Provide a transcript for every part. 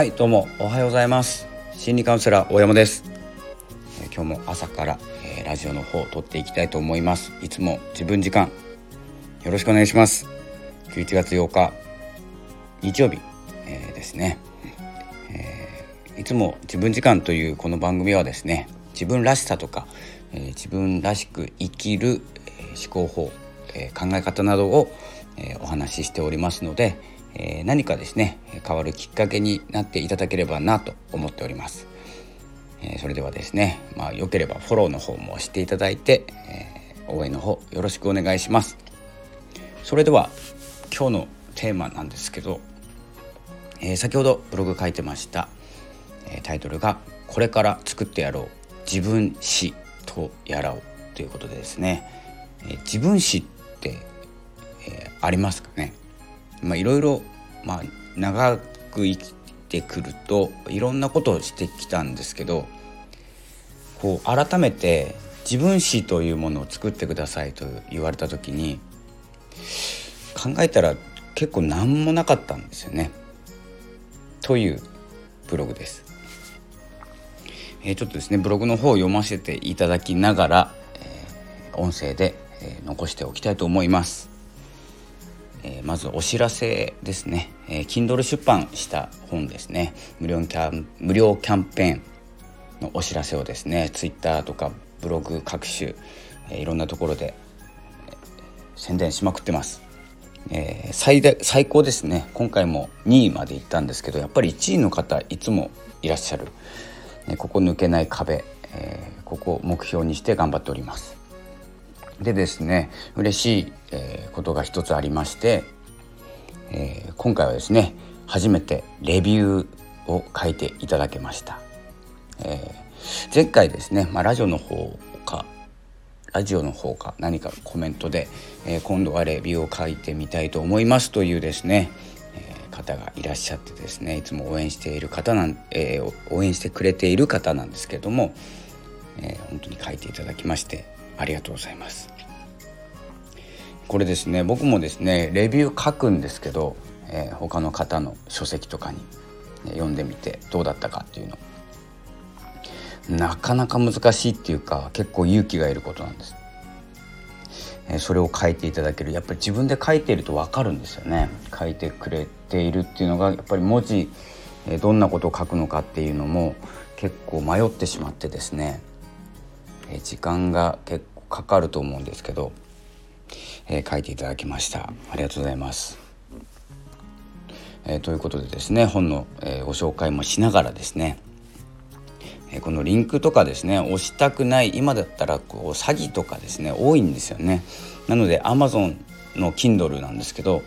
はいどうも。おはようございます。心理カウンセラー大山です。え今日も朝から、えー、ラジオの方を撮っていきたいと思います。いつも自分時間。よろしくお願いします。11月8日日曜日、えー、ですね、えー、いつも自分時間というこの番組はですね自分らしさとか、えー、自分らしく生きる、え思考法、え考え方などを、えお話ししておりますので、え何かですね変わるきっかけになっていただければなと思っております。えそれではですね、まあ、よければフォローの方もしていただいて、え応援の方よろしくお願いします。それでは今日のテーマなんですけど、え先ほどブログ書いてました、えタイトルが「これから作ってやろう自分史とやらう」ということでですね、え自分史って、ありますかね？まあ、いろいろ、まあ、長く生きてくるといろんなことをしてきたんですけどこう改めて自分史というものを作ってくださいと言われた時に考えたら結構何もなかったんですよね。というブログです。えー、ちょっとですねブログの方を読ませていただきながら、えー、音声で、えー、残しておきたいと思います。えー、まずお知らせですね、えー、Kindle 出版した本ですね。無料キャン無料キャンペーンのお知らせをですね Twitter とかブログ各種、えー、いろんなところで、えー、宣伝しまくってます、えー、最大最高ですね。今回も2位まで行ったんですけどやっぱり1位の方いつもいらっしゃる、ね、ここ抜けない壁、えー、ここを目標にして頑張っております。でですね嬉しい、え、ことが一つありまして、えー、今回はですね初めてレビューを書いていただけました、えー、前回ですね、まあ、ラジオの方かラジオの方か何かコメントで、えー、今度はレビューを書いてみたいと思いますというですね、えー、方がいらっしゃってですねいつも応援している方なん、えー、応援してくれている方なんですけども、え、本当に書いていただきましてありがとうございます。これですね僕もですねレビュー書くんですけど、えー、他の方の書籍とかに、読んでみてどうだったかっていうの。なかなか難しいっていうか結構勇気がいることなんです、えー、それを書いていただける。やっぱり自分で書いていると分かるんですよね。書いてくれているっていうのがやっぱり文字、えー、どんなことを書くのかっていうのも結構迷ってしまってですねえ時間が結構かかると思うんですけど、えー、書いていただきましたありがとうございます。えー、ということでですね本の、えー、ご紹介もしながらですね、えこのリンクとかですね押したくない今だったらこう詐欺とかですね多いんですよね。なので Amazon の Kindle なんですけど、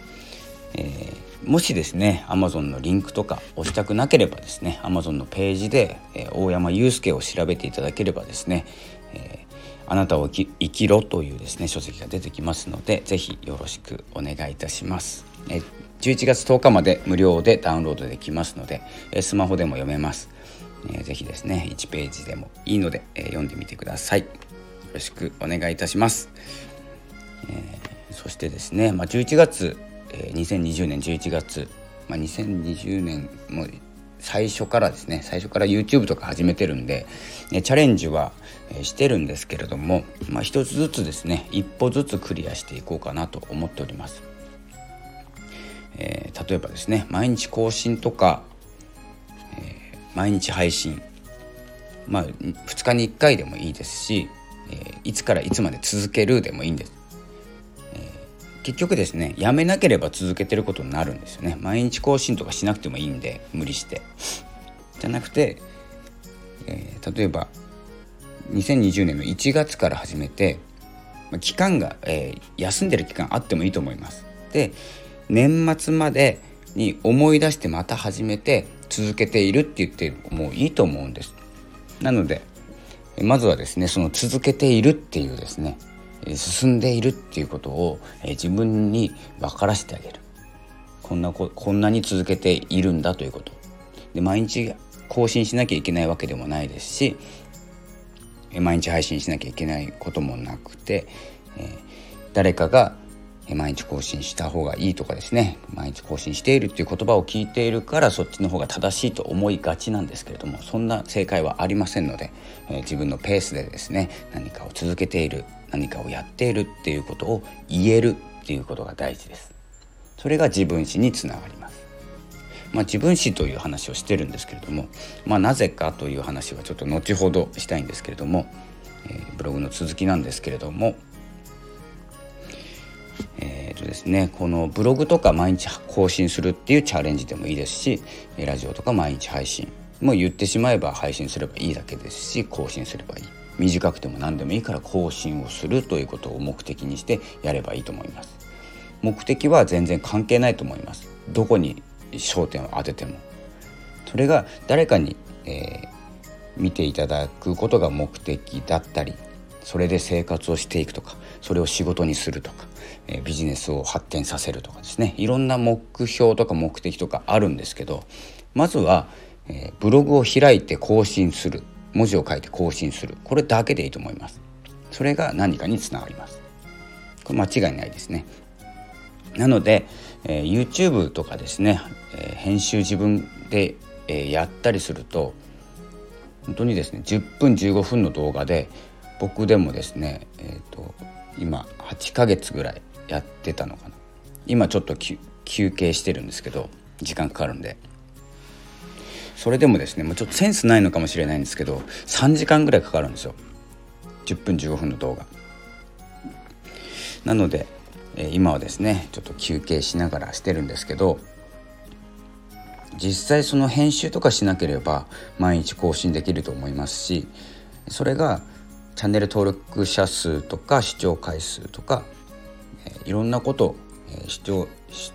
えー、もしですね Amazon のリンクとか押したくなければですね Amazon のページで、えー、大山祐介を調べていただければですね、えー、あなたを生きろというですね書籍が出てきますのでぜひよろしくお願いいたします。え、11月10日まで無料でダウンロードできますので、え、スマホでも読めます。えー、ぜひですね1ページでもいいので、え、読んでみてください。よろしくお願いいたします。え、そしてですね、まあ、11月、え、2020年11月、まあ、2020年も最初からですね最初から YouTube とか始めてるんで、ね、チャレンジはしてるんですけれども、まあ、一つずつですね一歩ずつクリアしていこうかなと思っております。えー、例えばですね毎日更新とか、えー、毎日配信まあ2日に1回でもいいですし、えー、いつからいつまで続けるでもいいんです。結局ですねやめなければ続けてることになるんですよね。毎日更新とかしなくてもいいんで無理して。じゃなくて、えー、例えば2020年の1月から始めて期間が、えー、休んでる期間あってもいいと思います。で年末までに思い出してまた始めて続けているって言ってもういいと思うんです。なのでまずはですねその続けているっていうですね進んでいるっていうことを自分に分からせてあげる。こんなここんなに続けているんだということ。で毎日更新しなきゃいけないわけでもないですし毎日配信しなきゃいけないこともなくて、え誰かが毎日更新した方がいいとかですね。毎日更新しているっていう言葉を聞いているからそっちの方が正しいと思いがちなんですけれどもそんな正解はありませんので、え、自分のペースでですね何かを続けている何かをやっているっていうことを言えるっていうことが大事です。それが自分史につながります。まあ、自分史という話をしてるんですけれども、まあ、なぜかという話はちょっと後ほどしたいんですけれども、えー、ブログの続きなんですけれどもえーとですね、このブログとか毎日更新するっていうチャレンジでもいいですしラジオとか毎日配信もう言ってしまえば配信すればいいだけですし更新すればいい。短くても何でもいいから更新をするということを目的にしてやればいいと思います。目的は全然関係ないと思います。どこに焦点を当てても。それが誰かに、えー、見ていただくことが目的だったりそれで生活をしていくとかそれを仕事にするとか、えビジネスを発展させるとかですね。いろんな目標とか目的とかあるんですけどまずは、えブログを開いて更新する。文字を書いて更新する。これだけでいいと思います。それが何かにつながります。これ間違いないですね。なので、えー、YouTube とかですね、えー、編集自分で、えー、やったりすると本当にですね10分15分の動画で僕でもですね、えーと、今8ヶ月ぐらいやってたのかな。今ちょっと休憩してるんですけど時間かかるんで。それでもですねもうちょっとセンスないのかもしれないんですけど3時間ぐらいかかるんですよ。10分15分の動画。なので、え、今はですねちょっと休憩しながらしてるんですけど実際その編集とかしなければ毎日更新できると思いますしそれがチャンネル登録者数とか視聴回数とか、え、いろんなこと、え、視聴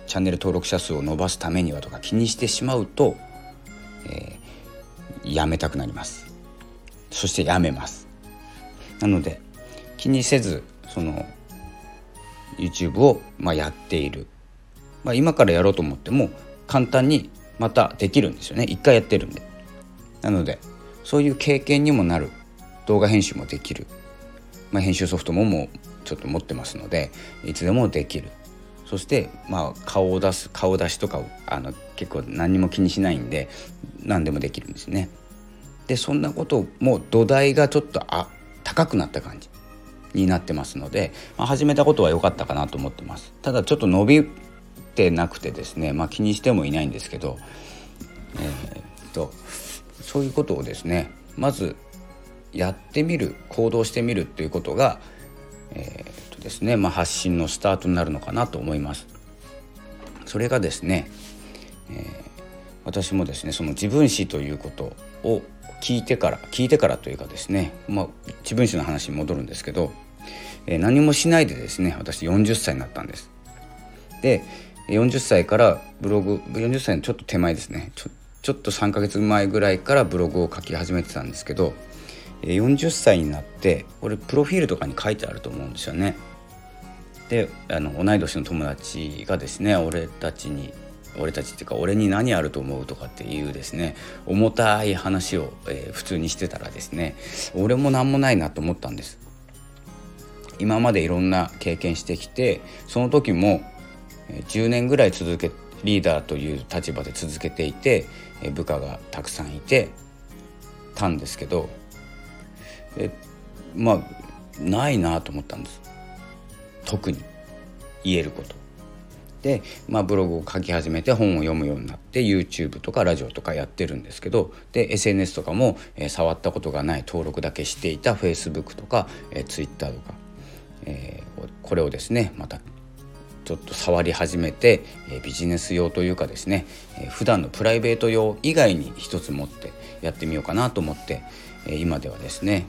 チャンネル登録者数を伸ばすためにはとか気にしてしまうと、えー、やめたくなります。そしてやめます。なので気にせずその YouTube を、まあ、やっている、まあ、今からやろうと思っても簡単にまたできるんですよね。一回やってるんで。なのでそういう経験にもなる。動画編集もできる、まあ、編集ソフトももうちょっと持ってますのでいつでもできる。そしてまあ顔を出す顔出しとかあの結構何も気にしないんで何でもできるんですね。でそんなことも土台がちょっとあ高くなった感じになってますので、まあ、始めたことは良かったかなと思ってます。ただちょっと伸びてなくてですね、まあ、気にしてもいないんですけど、えー、っとそういうことをですねまずやってみる行動してみるっていうことが、えーですねまあ、発信のスタートになるのかなと思います。それがですね、えー、私もですねその自分史ということを聞いてから聞いてからというかですね、まあ、自分史の話に戻るんですけど、えー、何もしないでですね私40歳になったんです。で40歳からブログ40歳のちょっと手前ですねちょちょっと3ヶ月前ぐらいからブログを書き始めてたんですけど40歳になって俺プロフィールとかに書いてあると思うんですよね。であの同い年の友達がですね俺たちに俺たちっていうか俺に何あると思うとかっていうですね重たい話を、えー、普通にしてたらですね俺も何もないなと思ったんです。今までいろんな経験してきてその時も10年ぐらい続けリーダーという立場で続けていて部下がたくさんいてたんですけどえまあないなと思ったんです特に言えること。で、まあ、ブログを書き始めて本を読むようになって YouTube とかラジオとかやってるんですけどで SNS とかも、えー、触ったことがない登録だけしていた Facebook とか、えー、Twitter とか、えー、これをですねまたちょっと触り始めて、えビジネス用というかですね、えー、普段のプライベート用以外に一つ持ってやってみようかなと思って、え今ではですね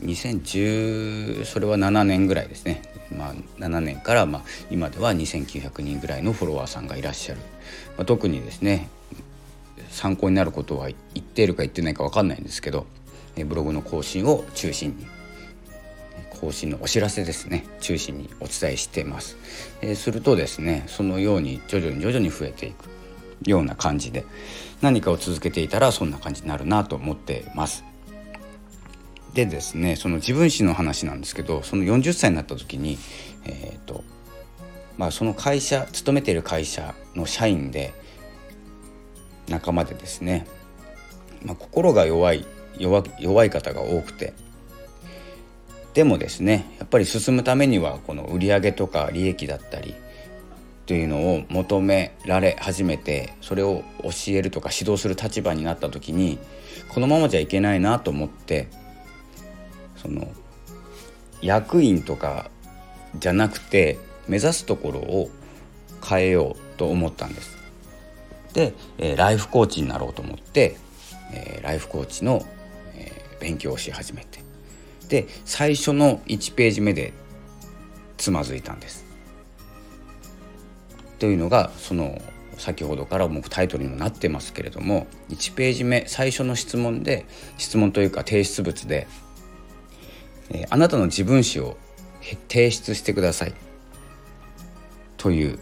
2010それは7年ぐらいですね、まあ、7年からまあ今では2900人ぐらいのフォロワーさんがいらっしゃる、まあ、特にですね参考になることは言っているか言ってないか分かんないんですけどブログの更新を中心に更新のお知らせですね。中心にお伝えしてます、え、するとですねそのように徐々に徐々に増えていくような感じで何かを続けていたらそんな感じになるなと思ってます。でですねその自分史の話なんですけどその40歳になった時に、えーとまあ、その会社勤めている会社の社員で仲間でですね、まあ、心が弱い弱弱い方が多くてでもですねやっぱり進むためにはこの売上とか利益だったりというのを求められ始めてそれを教えるとか指導する立場になった時にこのままじゃいけないなと思ってその役員とかじゃなくて目指すところを変えようと思ったんです。で、えー、ライフコーチになろうと思って、えー、ライフコーチの、えー、勉強をし始めてで最初の1ページ目でつまずいたんです。というのがその先ほどからもタイトルにもなってますけれども1ページ目最初の質問で質問というか提出物で、あなたの自分史を提出してください。という、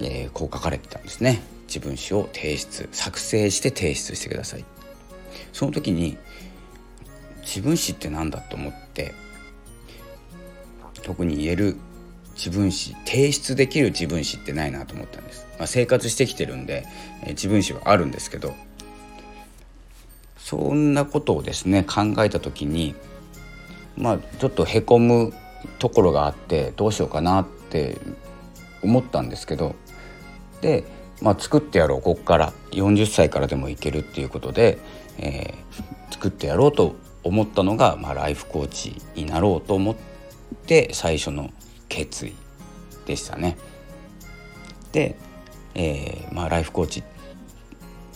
えー、こう書かれてたんですね。自分史を提出作成して提出してください。その時に自分史って何だと思って特に言える自分史提出できる自分史ってないなと思ったんです、まあ、生活してきてるんで、えー、自分史はあるんですけどそんなことをですね考えた時にまあちょっとへこむところがあってどうしようかなって思ったんですけどで、まあ、作ってやろうここから40歳からでもいけるっていうことで、えー、作ってやろうと思ったのが、まあ、ライフコーチになろうと思って最初の決意でしたね。で、えー、まあ、ライフコーチ、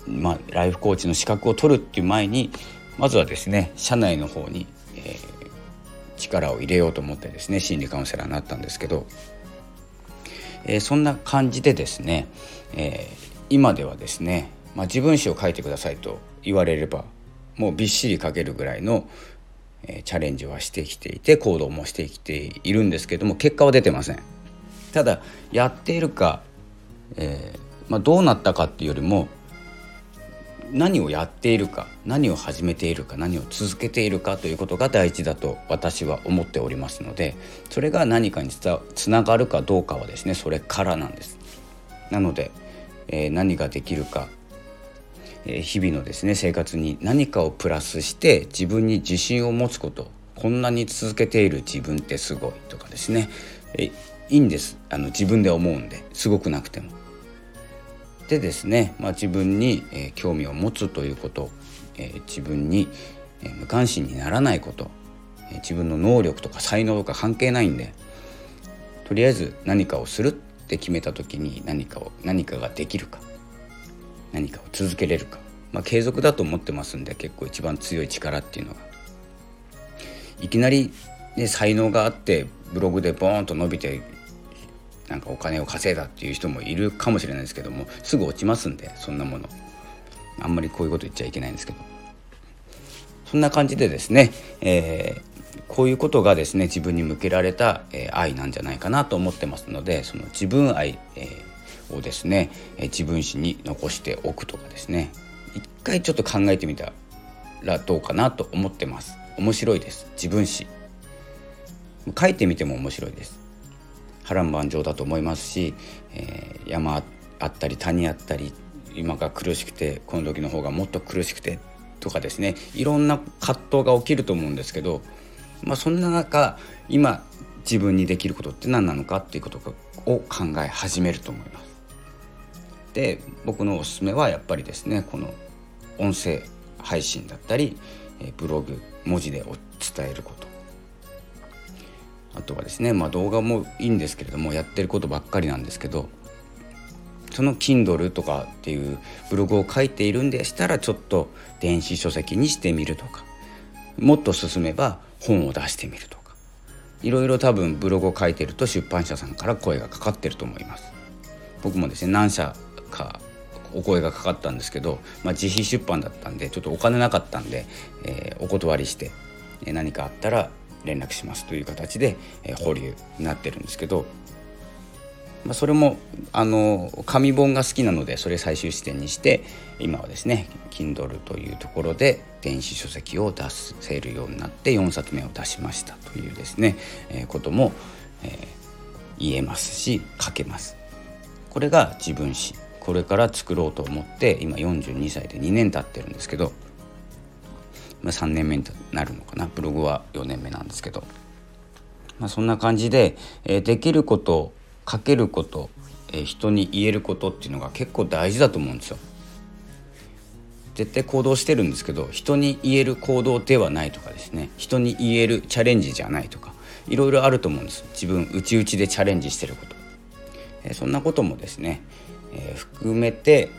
まあ、ライフコーチの資格を取るっていう前にまずはですね社内の方に、えー、力を入れようと思ってですね心理カウンセラーになったんですけど、えー、そんな感じでですね、え今ではですね、まあ、自分史を書いてくださいと言われればもうびっしり書けるぐらいの、えチャレンジはしてきていて行動もしてきているんですけども結果は出てません。ただやっているか、えー、まあ、どうなったかっていうよりも何をやっているか何を始めているか何を続けているかということが大事だと私は思っておりますのでそれが何かにつながるかどうかはですねそれからなんです。なので、えー、何ができるかえ日々のですね生活に何かをプラスして自分に自信を持つことこんなに続けている自分ってすごいとかですねえいいんですあの自分で思うんですごくなくても。でですね、まあ、自分に、えー、興味を持つということ、えー、自分に、えー、無関心にならないこと、え自分の能力とか才能とか関係ないんでとりあえず何かをするって決めた時に何かを何かができるか何かを続けれるか、まあ、継続だと思ってますんで結構一番強い力っていうのが。いきなり、ね、才能があってブログでボーンと伸びてなんかお金を稼いだっていう人もいるかもしれないですけどもすぐ落ちますんでそんなもの。あんまりこういうこと言っちゃいけないんですけど。そんな感じでですね、えー、こういうことがですね自分に向けられた、えー、愛なんじゃないかなと思ってますのでその自分愛、えーをですね自分史に残しておくとかですね。一回ちょっと考えてみたらどうかなと思ってます。面白いです。自分史。書いてみても面白いです。波乱万丈だと思いますし、えー、山あったり谷あったり今が苦しくてこの時の方がもっと苦しくてとかですねいろんな葛藤が起きると思うんですけど、まあ、そんな中今自分にできることって何なのかっていうことを考え始めると思います。で僕のおすすめはやっぱりですねこの音声配信だったりブログ文字で伝えることあとはですね、まあ、動画もいいんですけれどもやってることばっかりなんですけどその Kindle とかっていうブログを書いているんでしたらちょっと電子書籍にしてみるとかもっと進めば本を出してみるとかいろいろ多分ブログを書いてると出版社さんから声がかかってると思います。僕もですね何社かお声がかかったんですけど、まあ、自費出版だったんでちょっとお金なかったんで、えー、お断りして、何かあったら連絡しますという形で、え、保留になってるんですけど、まあ、それもあの紙本が好きなのでそれ最終視点にして今はですね Kindle というところで電子書籍を出せるようになって4冊目を出しましたというですね、え、ことも、えー言えますし書けます。これが自分史。これから作ろうと思って今42歳で2年経ってるんですけど、まあ、3年目になるのかな。ブログは4年目なんですけど、まあ、そんな感じで、えー、できること書けること、えー、人に言えることっていうのが結構大事だと思うんですよ。絶対行動してるんですけど人に言える行動ではないとかですね。人に言えるチャレンジじゃないとかいろいろあると思うんです自分内々でチャレンジしてること、えー、そんなこともですね、えー、含めて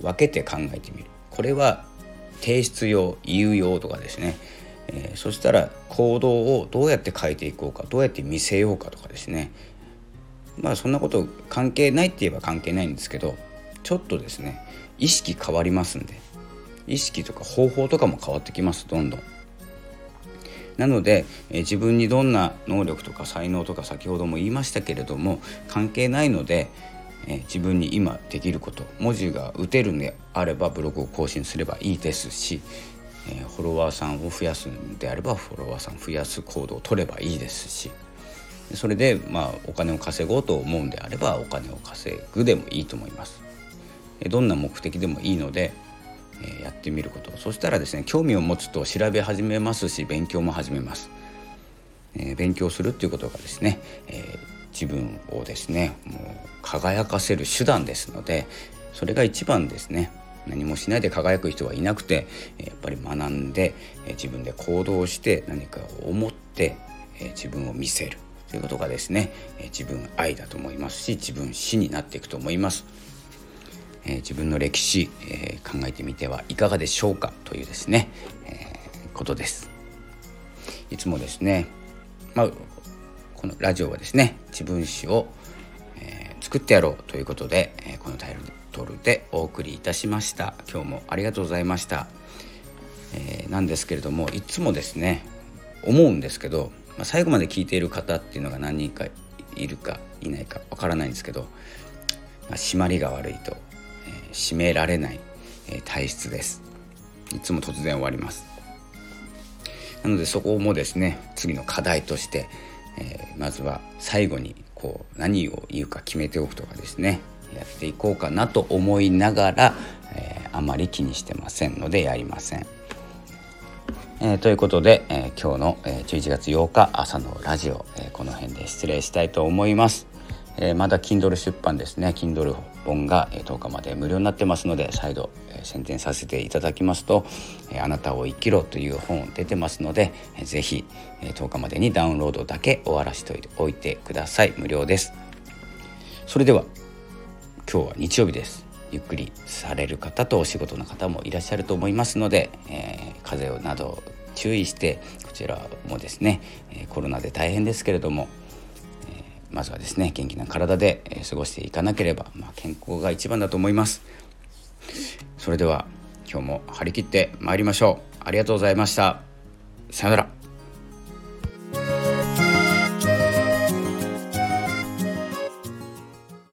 分けて考えてみる。これは提出用言う用とかですね、えー、そしたら行動をどうやって変えていこうかどうやって見せようかとかですね。まあそんなこと関係ないって言えば関係ないんですけどちょっとですね意識変わりますんで。意識とか方法とかも変わってきますどんどん。なので、え自分にどんな能力とか才能とか先ほども言いましたけれども関係ないので、え自分に今できること文字が打てるんであればブログを更新すればいいですし、えフォロワーさんを増やすんであればフォロワーさん増やす行動を取ればいいですしそれでまあお金を稼ごうと思うんであればお金を稼ぐでもいいと思います。どんな目的でもいいのでえやってみることそしたらですね興味を持つと調べ始めますし勉強も始めます、え、勉強するっていうことがですね、えー、自分をですねもう輝かせる手段ですのでそれが一番ですね何もしないで輝く人はいなくてやっぱり学んで自分で行動して何かを思って自分を見せるということがですね自分愛だと思いますし自分死になっていくと思います。え、自分の歴史、え、考えてみてはいかがでしょうか？というですね、え、ことです。いつもですね、まあ、このラジオはですね自分史を、え作ってやろうということで、えこのタイトルでお送りいたしました。今日もありがとうございました、えなんですけれどもいつもですね思うんですけど、まあ、最後まで聞いている方っていうのが何人かいるかいないかわからないんですけど、まあ、締まりが悪いとえ締められない、え体質です。いつも突然終わります。なのでそこもですね次の課題として、えー、まずは最後にこう何を言うか決めておくとかですねやっていこうかなと思いながら、えー、あまり気にしてませんのでやりません。えー、ということで、えー、今日の、え、11月8日朝のラジオ、えこの辺で失礼したいと思います。えまだ Kindle 出版ですね Kindle 本が10日まで無料になってますので再度宣伝させていただきますと「あなたを生きろ」という本出てますので是非10日までにダウンロードだけ終わらせておいてください。無料です。それでは今日は日曜日です。ゆっくりされる方とお仕事の方もいらっしゃると思いますので、えー、風邪など注意してこちらもですねコロナで大変ですけれどもまずはですね元気な体で過ごしていかなければ、まあ、健康が一番だと思います。それでは今日も張り切って参りましょう。ありがとうございました。さよなら。